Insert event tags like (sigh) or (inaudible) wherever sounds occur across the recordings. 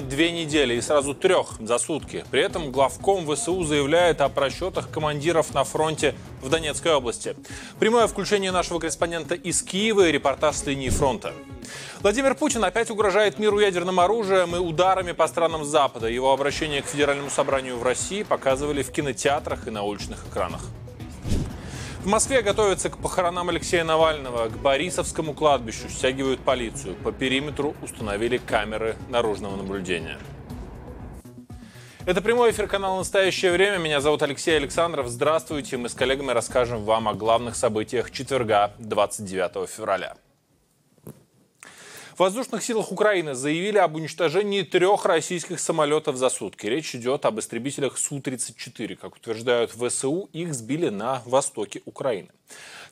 две недели и сразу трех за сутки. При этом главком ВСУ заявляет о просчетах командиров на фронте в Донецкой области. Прямое включение нашего корреспондента из Киева и репортаж с линии фронта. Владимир Путин опять угрожает миру ядерным оружием и ударами по странам Запада. Его обращение к Федеральному собранию в России показывали в кинотеатрах и на уличных экранах. В Москве готовятся к похоронам Алексея Навального. К Борисовскому кладбищу стягивают полицию. По периметру установили камеры наружного наблюдения. Это прямой эфир канала «Настоящее время». Меня зовут Алексей Александров. Здравствуйте. Мы с коллегами расскажем вам о главных событиях четверга, 29 февраля. В воздушных силах Украины заявили об уничтожении трех российских самолетов за сутки. Речь идет об истребителях Су-34. Как утверждают ВСУ, их сбили на востоке Украины.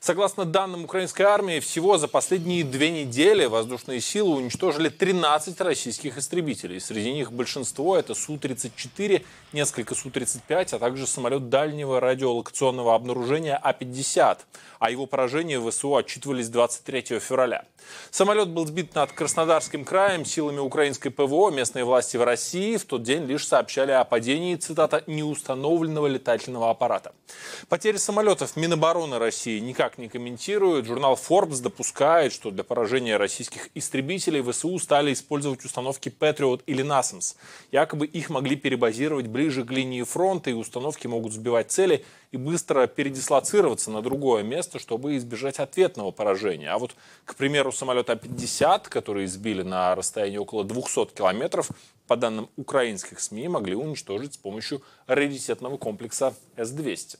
Согласно данным украинской армии, всего за последние две недели воздушные силы уничтожили 13 российских истребителей. Среди них большинство это Су-34, несколько Су-35, а также самолет дальнего радиолокационного обнаружения А-50. О его поражении в ВСУ отчитывались 23 февраля. Самолет был сбит над Краснодарским краем силами украинской ПВО. Местные власти в России в тот день лишь сообщали о падении, цитата, неустановленного летательного аппарата. Потери самолетов Минобороны России никак не комментируют. Журнал Forbes допускает, что для поражения российских истребителей ВСУ стали использовать установки Patriot или NASAMS. Якобы их могли перебазировать ближе к линии фронта, и установки могут сбивать цели и быстро передислоцироваться на другое место, чтобы избежать ответного поражения. А вот, к примеру, самолет А-50, который сбили на расстоянии около 200 километров, по данным украинских СМИ, могли уничтожить с помощью раритетного комплекса С-200.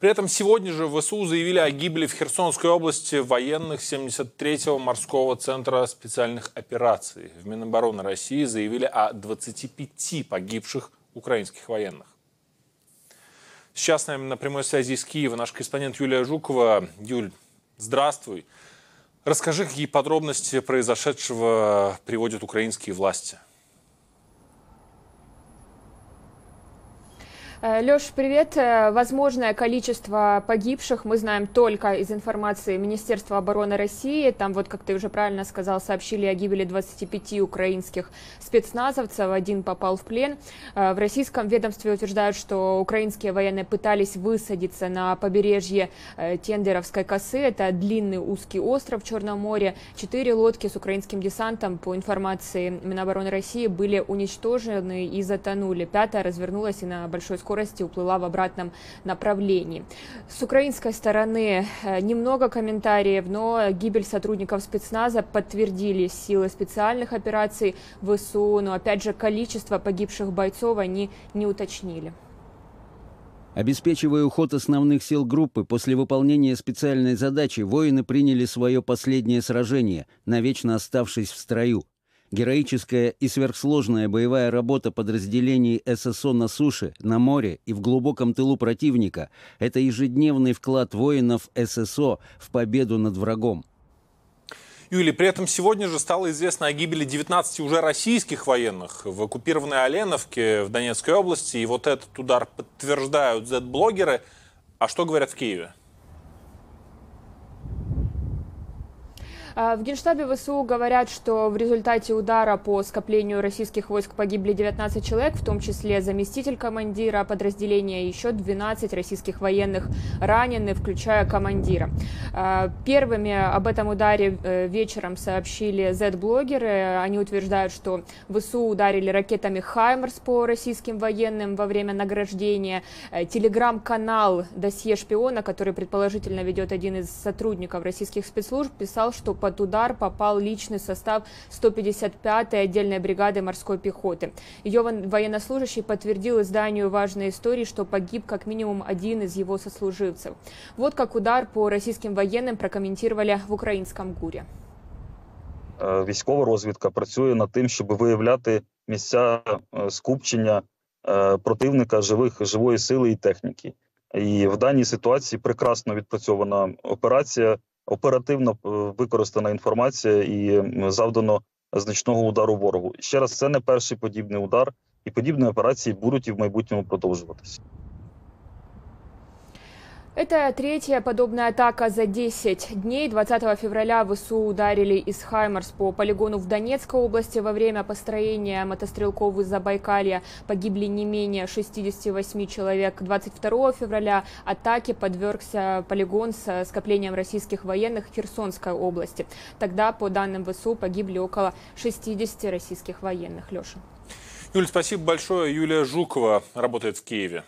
При этом сегодня же ВСУ заявили о гибели в Херсонской области военных 73-го морского центра специальных операций. В Минобороны России заявили о 25 погибших украинских военных. Сейчас с на прямой связи из Киева наш корреспондент Юлия Жукова. Юль, здравствуй. Расскажи, какие подробности произошедшего приводят украинские власти. Леш, привет. Э, возможное количество погибших мы знаем только из информации Министерства обороны России. Там вот, как ты уже правильно сказал, сообщили о гибели 25 украинских спецназовцев. Один попал в плен. Э, в российском ведомстве утверждают, что украинские военные пытались высадиться на побережье Тендеровской косы. Это длинный узкий остров в Черном море. Четыре лодки с украинским десантом, по информации Минобороны России, были уничтожены и затонули. Пятая развернулась и на большой скорости скорости уплыла в обратном направлении. С украинской стороны э, немного комментариев, но гибель сотрудников спецназа подтвердили силы специальных операций ВСУ, но опять же количество погибших бойцов они не уточнили. Обеспечивая уход основных сил группы, после выполнения специальной задачи воины приняли свое последнее сражение, навечно оставшись в строю. Героическая и сверхсложная боевая работа подразделений ССО на суше, на море и в глубоком тылу противника – это ежедневный вклад воинов ССО в победу над врагом. Юлий, при этом сегодня же стало известно о гибели 19 уже российских военных в оккупированной Оленовке в Донецкой области. И вот этот удар подтверждают Z-блогеры. А что говорят в Киеве? В Генштабе ВСУ говорят, что в результате удара по скоплению российских войск погибли 19 человек, в том числе заместитель командира подразделения, еще 12 российских военных ранены, включая командира. А, первыми об этом ударе э, вечером сообщили Z-блогеры. Они утверждают, что ВСУ ударили ракетами «Хаймерс» по российским военным во время награждения. Э, телеграм-канал «Досье шпиона», который предположительно ведет один из сотрудников российских спецслужб, писал, что под удар попал личный состав 155-й отдельной бригады морской пехоты. Ее военнослужащий подтвердил изданию важной истории, что погиб как минимум один из его сослуживцев. Вот как удар по российским военным прокомментировали в українському гурі. Військова розвідка працює над тим, щоб виявляти місця скупчення противника живих живої сили і техніки. І в даній ситуації прекрасно відпрацьована операція оперативно е, використана інформація і завдано значного удару ворогу. Ще раз, це не перший подібний удар, і подібні операції будуть і в майбутньому продовжуватися. Это третья подобная атака за 10 дней. 20 февраля ВСУ ударили из «Хаймарс» по полигону в Донецкой области. Во время построения мотострелков из Забайкалья погибли не менее 68 человек. 22 февраля атаке подвергся полигон с скоплением российских военных в Херсонской области. Тогда, по данным ВСУ, погибли около 60 российских военных. Леша. Юль, спасибо большое. Юлия Жукова работает в Киеве.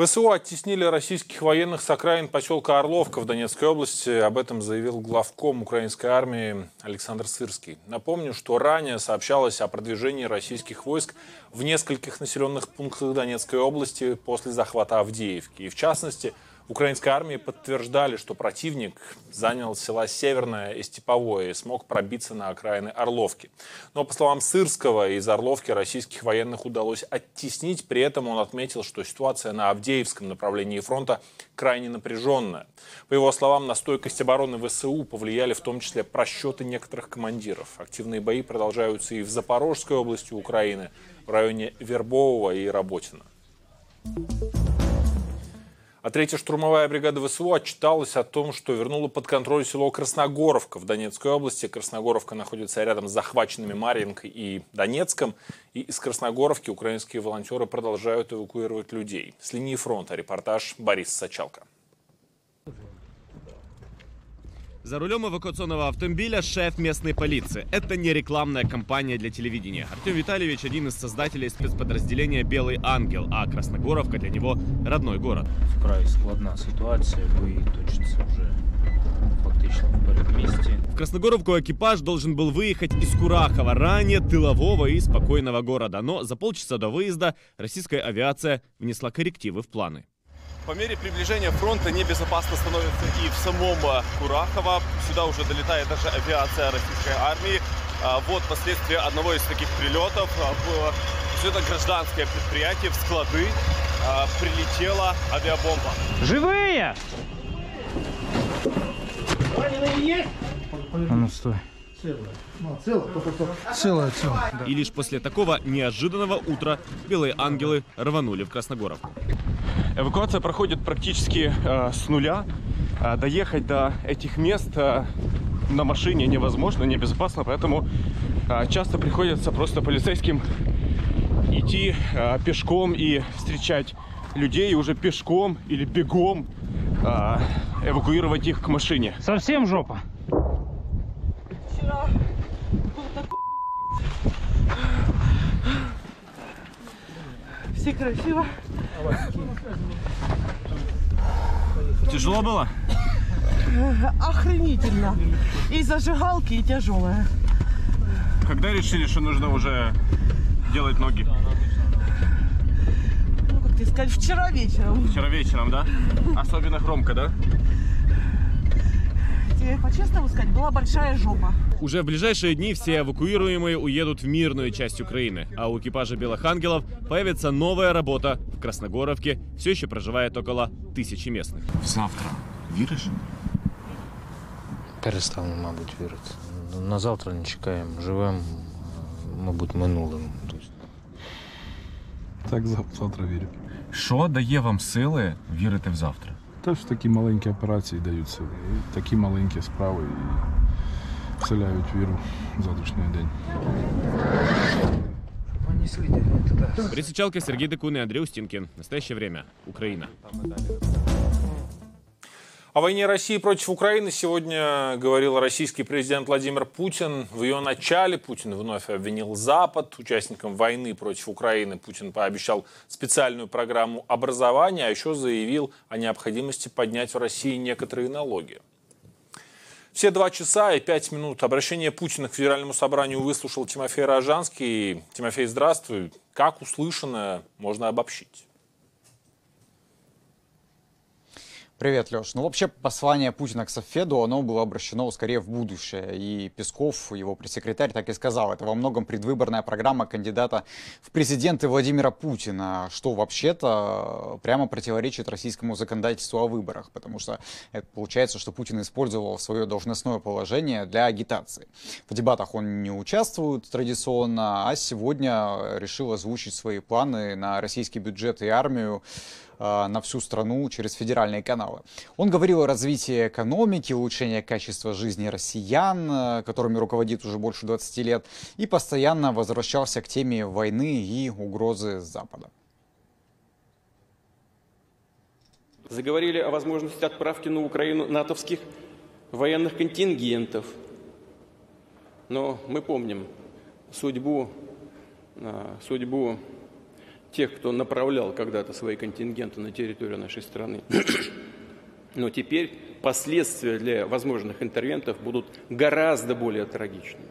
ВСУ оттеснили российских военных с окраин поселка Орловка в Донецкой области. Об этом заявил главком украинской армии Александр Сырский. Напомню, что ранее сообщалось о продвижении российских войск в нескольких населенных пунктах Донецкой области после захвата Авдеевки. И в частности, Украинской армии подтверждали, что противник занял села Северное и Степовое и смог пробиться на окраины Орловки. Но, по словам Сырского, из Орловки российских военных удалось оттеснить. При этом он отметил, что ситуация на Авдеевском направлении фронта крайне напряженная. По его словам, на стойкость обороны ВСУ повлияли в том числе просчеты некоторых командиров. Активные бои продолжаются и в Запорожской области Украины, в районе Вербового и Работина. А третья штурмовая бригада ВСУ отчиталась о том, что вернула под контроль село Красногоровка в Донецкой области. Красногоровка находится рядом с захваченными Марьинкой и Донецком. И из Красногоровки украинские волонтеры продолжают эвакуировать людей. С линии фронта репортаж Борис Сачалка. За рулем эвакуационного автомобиля шеф местной полиции. Это не рекламная кампания для телевидения. Артем Витальевич один из создателей спецподразделения «Белый ангел», а Красногоровка для него родной город. Вкрай складна ситуація, бої точаться вже фактично в передмісті. В Красногоровку экипаж должен был выехать из Курахова, ранее тылового и спокойного города. Но за полчаса до выезда российская авиация внесла коррективы в планы. По мере приближения фронта небезопасно становится и в самом а, Курахово. Сюда уже долетает даже авиация российской армии. А, Вот последствия одного из таких прилетов. А, в- Все это гражданское предприятие, в склады а, прилетела авиабомба. Живые! А ну стой. Целая, целая. И лишь после такого неожиданного утра белые ангелы рванули в Красногоровку. Эвакуация проходит практически э, с нуля. Э, доехать до этих мест э, на машине невозможно, небезопасно, поэтому э, часто приходится просто полицейским идти э, пешком и встречать людей уже пешком или бегом э, эвакуировать их к машине. Совсем жопа? Все красиво. Тяжело было? Охренительно. И зажигалки, и тяжелая. Когда решили, что нужно уже делать ноги? Ну, как тебе сказать, вчера вечером. Вчера вечером, да? Особенно громко, да? Тебе по-честному сказать, была большая жопа. Уже в ближайшие дни все эвакуируемые уедут в мирную часть Украины, а у экипажа «Белых ангелов» появится новая работа в Красногоровке. Все еще проживает около тысячи местных. Завтра. Віриш? Перестану, мабуть, вірити. На завтра не чекаємо. Живемо, мабуть, минулим. Тобто Так зав- завтра вірю. Що дає вам сили вірити в завтра? Теж такі маленькі операції дають сили. І такі маленькі справи і вселяють віру в завтрашній день. Присичалка Сергій Декун и Андрей Устинкин. Настоящее время. Украина. О войне России против Украины сегодня говорил российский президент Владимир Путин. В ее начале Путин вновь обвинил Запад. Участникам войны против Украины Путин пообещал специальную программу образования, а еще заявил о необходимости поднять в России некоторые налоги. Все два часа и пять минут обращение Путина к Федеральному собранию выслушал Тимофей Рожанский. Тимофей, здравствуй. Как услышанное можно обобщить? Привет, Леш. Ну, вообще, послание Путина к Софеду, оно было обращено скорее в будущее. И Песков, его пресс-секретарь, так и сказал, это во многом предвыборная программа кандидата в президенты Владимира Путина, что вообще-то прямо противоречит российскому законодательству о выборах, потому что это получается, что Путин использовал свое должностное положение для агитации. В дебатах он не участвует традиционно, а сегодня решил озвучить свои планы на российский бюджет и армию Э, на всю страну через федеральные каналы. Он говорил о развитии экономики, улучшении качества жизни россиян, э, которыми руководит уже больше 20 лет, и постоянно возвращался к теме войны и угрозы Запада. Заговорили о возможности отправки на Украину натовских военных контингентов. Но мы помним судьбу, э, судьбу тех, кто направлял когда-то свои контингенты на территорию нашей страны. (clears throat) Но теперь последствия для возможных интервентов будут гораздо более трагичными.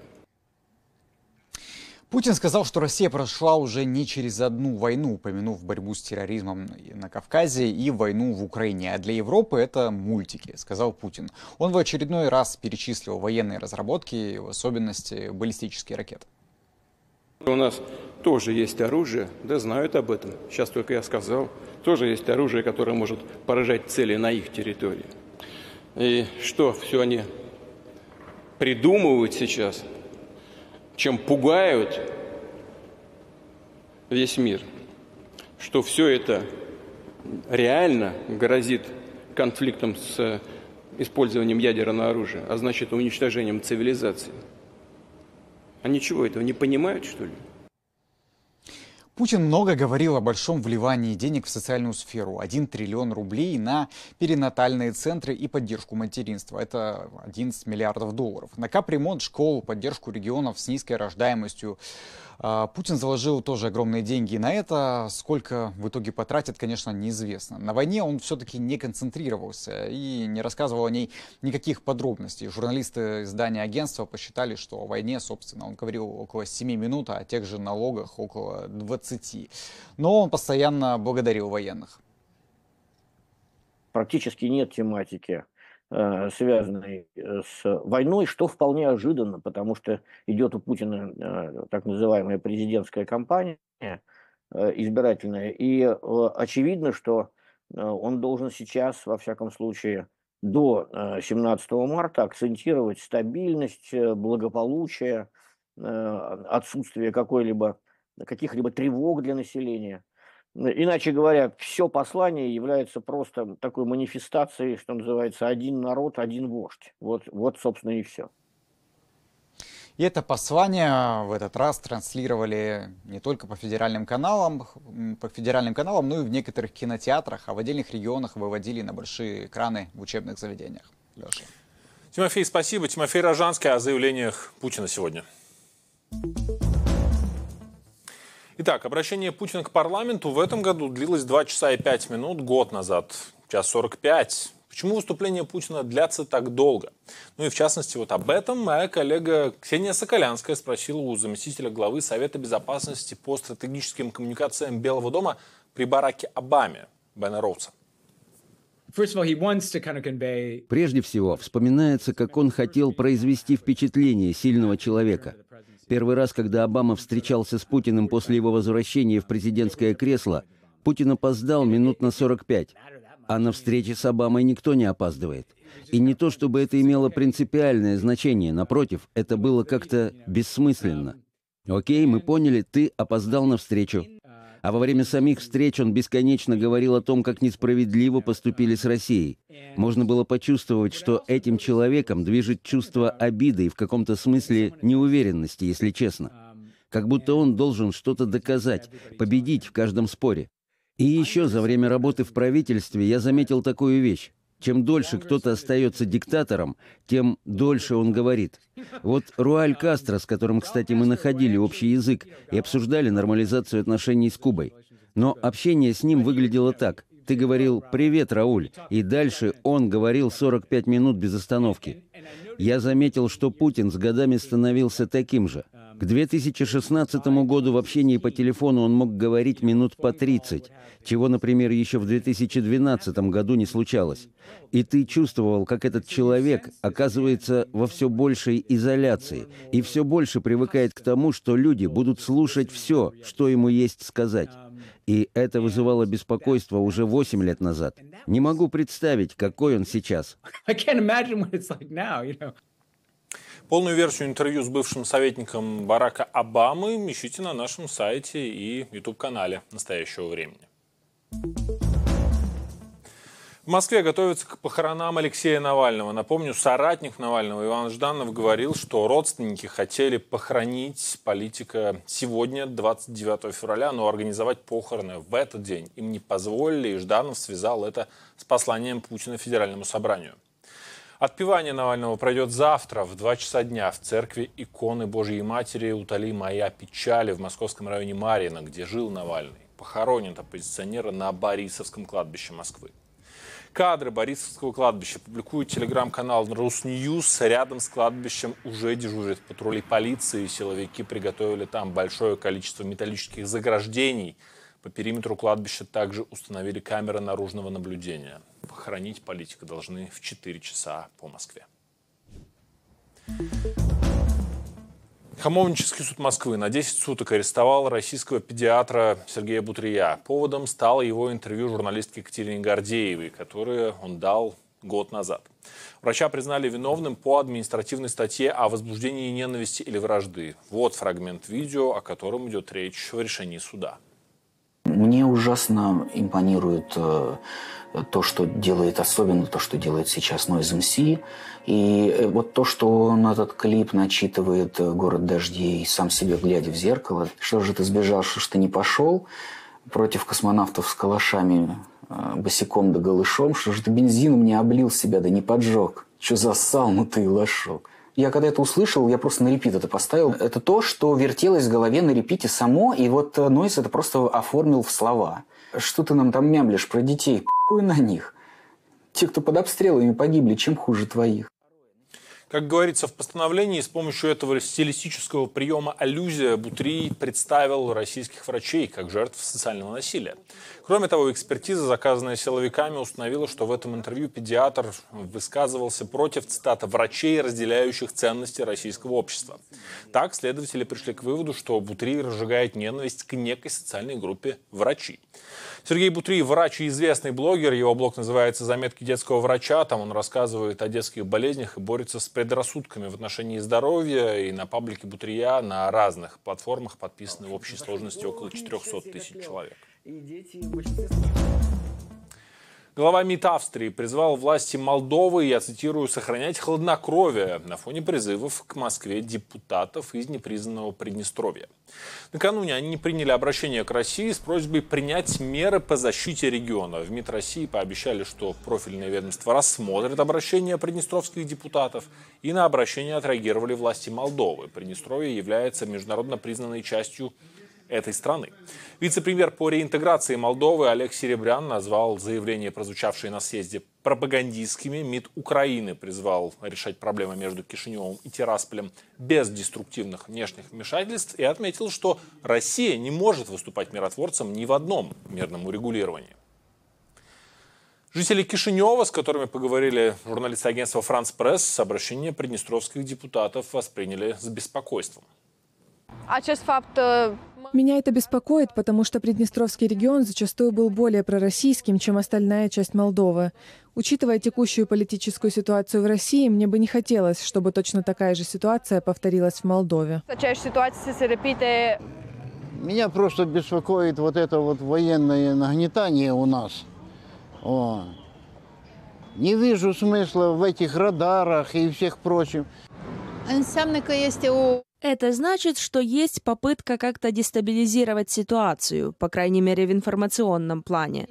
Путин сказал, что Россия прошла уже не через одну войну, упомянув борьбу с терроризмом на Кавказе и войну в Украине. А для Европы это мультики, сказал Путин. Он в очередной раз перечислил военные разработки, в особенности баллистические ракеты. У нас тоже есть оружие, да знают об этом, сейчас только я сказал, тоже есть оружие, которое может поражать цели на их территории. И что все они придумывают сейчас, чем пугают весь мир, что все это реально грозит конфликтом с использованием ядерного оружия, а значит уничтожением цивилизации. Они чего, этого не понимают, что ли? Путин много говорил о большом вливании денег в социальную сферу. 1 триллион рублей на перинатальные центры и поддержку материнства. Это 11 миллиардов долларов. На капремонт школ, поддержку регионов с низкой рождаемостью. А, Путин заложил тоже огромные деньги на это. Сколько в итоге потратит, конечно, неизвестно. На войне он все-таки не концентрировался и не рассказывал о ней никаких подробностей. Журналисты издания агентства посчитали, что о войне, собственно, он говорил около 7 минут, а о тех же налогах около 20. Но он постоянно благодарил военных. Практически нет тематики Э, связанный э, с войной, что вполне ожиданно, потому что идет у Путина э, так называемая президентская кампания избирательная, и очевидно, что он должен сейчас, во всяком случае, до 17 марта акцентировать стабильность, благополучие, отсутствие какой-либо каких-либо тревог для населения. Иначе говоря, все послание является просто такой манифестацией, что называется, один народ, один вождь. Вот, вот собственно, и все. И это послание в этот раз транслировали не только по федеральным каналам, по федеральным каналам, но и в некоторых кинотеатрах, а в отдельных регионах выводили на большие экраны в учебных заведениях. Леша. Тимофей, спасибо. Тимофей Рожанский о заявлениях Путина сегодня. Итак, обращение Путина к парламенту в этом году длилось 2 часа и 5 минут, год назад час 45. Почему выступления Путина длятся так долго? Ну и в частности, вот об этом моя коллега Ксения Соколянская спросила у заместителя главы Совета безопасности по стратегическим коммуникациям Белого дома при Бараке Обаме Бена Роуса. Прежде всего, вспоминается, как он хотел произвести впечатление сильного человека. Первый раз, когда Обама встречался с Путиным после его возвращения в президентское кресло, Путин опоздал минут на 45. А на встрече с Обамой никто не опаздывает. И не то, чтобы это имело принципиальное значение, напротив, это было как-то бессмысленно. Окей, мы поняли, ты опоздал на встречу. А во время самих встреч он бесконечно говорил о том, как несправедливо поступили с Россией. Можно было почувствовать, что этим человеком движет чувство обиды и в каком-то смысле неуверенности, если честно. Как будто он должен что-то доказать, победить в каждом споре. И еще за время работы в правительстве я заметил такую вещь. Чем дольше кто-то остается диктатором, тем дольше он говорит. Вот Руаль Кастро, с которым, кстати, мы находили общий язык и обсуждали нормализацию отношений с Кубой. Но общение с ним выглядело так. Ты говорил «Привет, Рауль», и дальше он говорил 45 минут без остановки. Я заметил, что Путин с годами становился таким же. К 2016 году в общении по телефону он мог говорить минут по 30, чего, например, еще в 2012 году не случалось. И ты чувствовал, как этот человек оказывается во все большей изоляции и все больше привыкает к тому, что люди будут слушать все, что ему есть сказать. И это вызывало беспокойство уже 8 лет назад. Не могу представить, какой он сейчас. Полную версию интервью с бывшим советником Барака Обамы ищите на нашем сайте и YouTube-канале настоящего времени. В Москве готовятся к похоронам Алексея Навального. Напомню, соратник Навального Иван Жданов говорил, что родственники хотели похоронить политика сегодня, 29 февраля, но организовать похороны в этот день им не позволили, и Жданов связал это с посланием Путина Федеральному собранию. Отпевание Навального пройдет завтра в 2 часа дня в церкви иконы Божьей Матери «Утоли моя печали» в московском районе Марина, где жил Навальный. Похоронен оппозиционера на Борисовском кладбище Москвы. Кадры Борисовского кладбища публикует телеграм-канал Русньюз. Рядом с кладбищем уже дежурят патрули полиции. Силовики приготовили там большое количество металлических заграждений. По периметру кладбища также установили камеры наружного наблюдения. Похоронить политика должны в 4 часа по Москве. Хамовнический суд Москвы на 10 суток арестовал российского педиатра Сергея Бутрия. Поводом стало его интервью журналистке Екатерине Гордеевой, которое он дал год назад. Врача признали виновным по административной статье о возбуждении ненависти или вражды. Вот фрагмент видео, о котором идет речь в решении суда. Мне ужасно импонирует э, то, что делает особенно, то, что делает сейчас Noise MC. И э, вот то, что он этот клип начитывает э, «Город дождей», сам себе глядя в зеркало. Что же ты сбежал, что ж ты не пошел против космонавтов с калашами босиком да голышом? Что же ты бензином не облил себя, да не поджег? Что за ты лошок? Я когда это услышал, я просто на репит это поставил. Это то, что вертелось в голове на репите само, и вот Нойс это просто оформил в слова. Что ты нам там мямлишь про детей? Похуй на них. Те, кто под обстрелами погибли, чем хуже твоих. Как говорится в постановлении, с помощью этого стилистического приема аллюзия Бутри представил российских врачей как жертв социального насилия. Кроме того, экспертиза, заказанная силовиками, установила, что в этом интервью педиатр высказывался против, цитата, «врачей, разделяющих ценности российского общества». Так, следователи пришли к выводу, что Бутри разжигает ненависть к некой социальной группе врачей. Сергей Бутри – врач и известный блогер. Его блог называется «Заметки детского врача». Там он рассказывает о детских болезнях и борется с предрассудками в отношении здоровья. И на паблике Бутрия на разных платформах подписаны в общей сложности около 400 тысяч человек. Глава МИД Австрии призвал власти Молдовы, я цитирую, сохранять хладнокровие на фоне призывов к Москве депутатов из непризнанного Приднестровья. Накануне они приняли обращение к России с просьбой принять меры по защите региона. В МИД России пообещали, что профильное ведомство рассмотрит обращение приднестровских депутатов и на обращение отреагировали власти Молдовы. Приднестровье является международно признанной частью этой страны. Вице-премьер по реинтеграции Молдовы Олег Серебрян назвал заявление, прозвучавшее на съезде, пропагандистскими. МИД Украины призвал решать проблемы между Кишиневым и Тирасполем без деструктивных внешних вмешательств и отметил, что Россия не может выступать миротворцем ни в одном мирном урегулировании. Жители Кишинева, с которыми поговорили журналисты агентства «Франц Пресс», обращение приднестровских депутатов восприняли с беспокойством. Acest fapt меня это беспокоит, потому что Приднестровский регион зачастую был более пророссийским, чем остальная часть Молдовы. Учитывая текущую политическую ситуацию в России, мне бы не хотелось, чтобы точно такая же ситуация повторилась в Молдове. Меня просто беспокоит вот это вот военное нагнетание у нас. О. Не вижу смысла в этих радарах и всех прочим. Înseamnă că este o это значит, что есть попытка как-то дестабилизировать ситуацию, по крайней мере в информационном плане.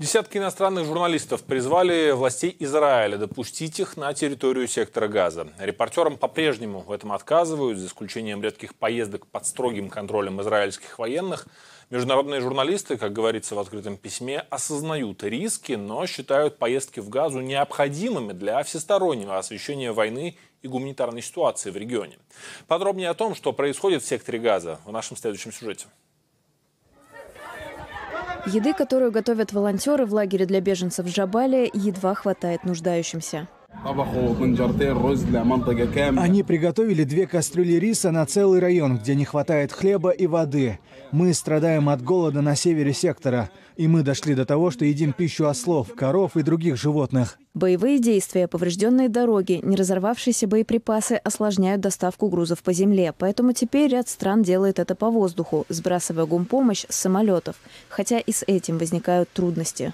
Десятки иностранных журналистов призвали властей Израиля допустить их на территорию сектора Газа. Репортерам по-прежнему в этом отказывают, за исключением редких поездок под строгим контролем израильских военных. Международные журналисты, как говорится в открытом письме, осознают риски, но считают поездки в Газу необходимыми для всестороннего освещения войны и гуманитарной ситуации в регионе. Подробнее о том, что происходит в секторе Газа, в нашем следующем сюжете. Еды, которую готовят волонтеры в лагере для беженцев в Джабале, едва хватает нуждающимся. Они приготовили две кастрюли риса на целый район, где не хватает хлеба и воды. Мы страдаем от голода на севере сектора, и мы дошли до того, что едим пищу ослов, коров и других животных. Боевые действия, поврежденные дороги, не разорвавшиеся боеприпасы осложняют доставку грузов по земле, поэтому теперь ряд стран делает это по воздуху, сбрасывая гумпомощь с самолетов, хотя и с этим возникают трудности.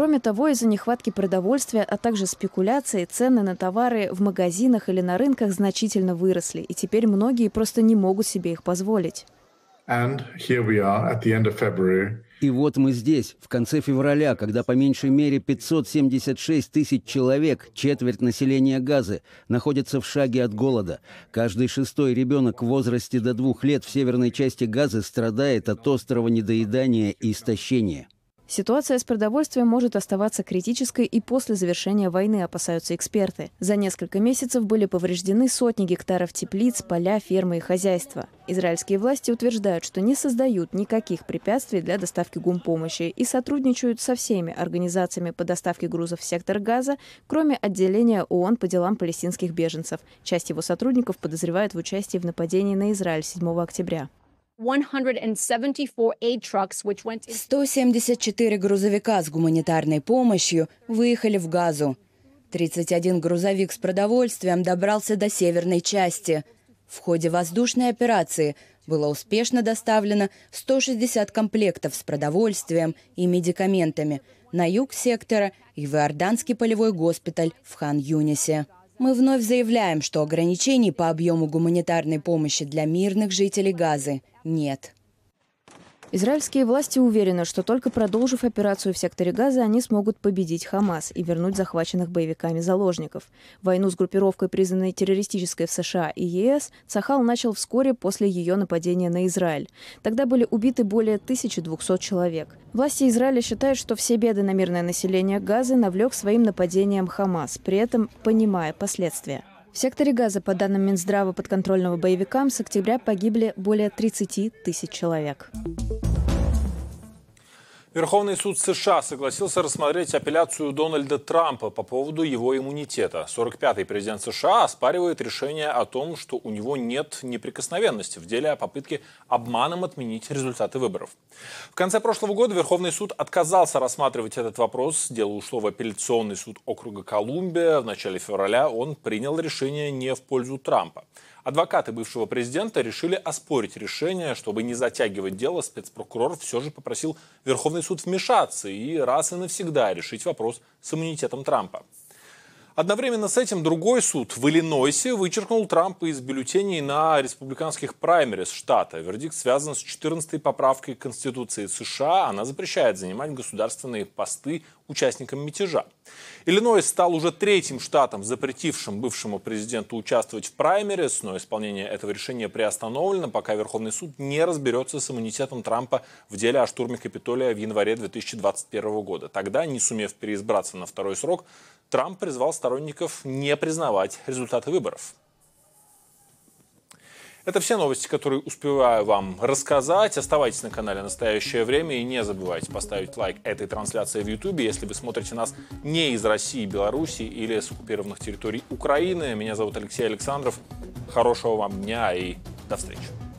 Кроме того, из-за нехватки продовольствия, а также спекуляции, цены на товары в магазинах или на рынках значительно выросли, и теперь многие просто не могут себе их позволить. И вот мы здесь, в конце февраля, когда по меньшей мере 576 тысяч человек, четверть населения Газы, находятся в шаге от голода. Каждый шестой ребенок в возрасте до двух лет в северной части Газы страдает от острого недоедания и истощения. Ситуация с продовольствием может оставаться критической и после завершения войны, опасаются эксперты. За несколько месяцев были повреждены сотни гектаров теплиц, поля, фермы и хозяйства. Израильские власти утверждают, что не создают никаких препятствий для доставки гумпомощи и сотрудничают со всеми организациями по доставке грузов в сектор Газа, кроме отделения ООН по делам палестинских беженцев. Часть его сотрудников подозревают в участии в нападении на Израиль 7 октября. 174 грузовика с гуманитарной помощью выехали в Газу. 31 грузовик с продовольствием добрался до северной части. В ходе воздушной операции было успешно доставлено 160 комплектов с продовольствием и медикаментами на юг сектора и в Иорданский полевой госпиталь в Хан-Юнисе. Мы вновь заявляем, что ограничений по объему гуманитарной помощи для мирных жителей Газы нет. Израильские власти уверены, что только продолжив операцию в секторе Газа, они смогут победить Хамас и вернуть захваченных боевиками заложников. Войну с группировкой, признанной террористической в США и ЕС, Цахал начал вскоре после ее нападения на Израиль. Тогда были убиты более 1200 человек. Власти Израиля считают, что все беды на мирное население Газы навлек своим нападением Хамас, при этом понимая последствия. В секторе Газа, по данным Минздрава подконтрольного боевикам, с октября погибли более 30 тысяч человек. Верховный суд США согласился рассмотреть апелляцию Дональда Трампа по поводу его иммунитета. 45-й президент США оспаривает решение о том, что у него нет неприкосновенности в деле о попытке обманом отменить результаты выборов. В конце прошлого года Верховный суд отказался рассматривать этот вопрос. Дело ушло в апелляционный суд округа Колумбия. В начале февраля он принял решение не в пользу Трампа. Адвокаты бывшего президента решили оспорить решение, чтобы не затягивать дело. Спецпрокурор все же попросил Верховный суд вмешаться и раз и навсегда решить вопрос с иммунитетом Трампа. Одновременно с этим другой суд в Иллинойсе вычеркнул Трампа из бюллетеней на республиканских праймерис штата. Вердикт связан с 14-й поправкой Конституции США. Она запрещает занимать государственные посты участникам мятежа. Иллинойс стал уже третьим штатом, запретившим бывшему президенту участвовать в праймерис, но исполнение этого решения приостановлено, пока Верховный суд не разберется с иммунитетом Трампа в деле о штурме Капитолия в январе 2021 года. Тогда, не сумев переизбраться на второй срок, Трамп призвал сторонников не признавать результаты выборов. Это все новости, которые успеваю вам рассказать. Оставайтесь на канале «Настоящее время» и не забывайте поставить лайк этой трансляции в YouTube, если вы смотрите нас не из России, Беларуси или с оккупированных территорий Украины. Меня зовут Алексей Александров. Хорошего вам дня и до встречи.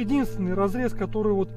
Единственный разрез, который вот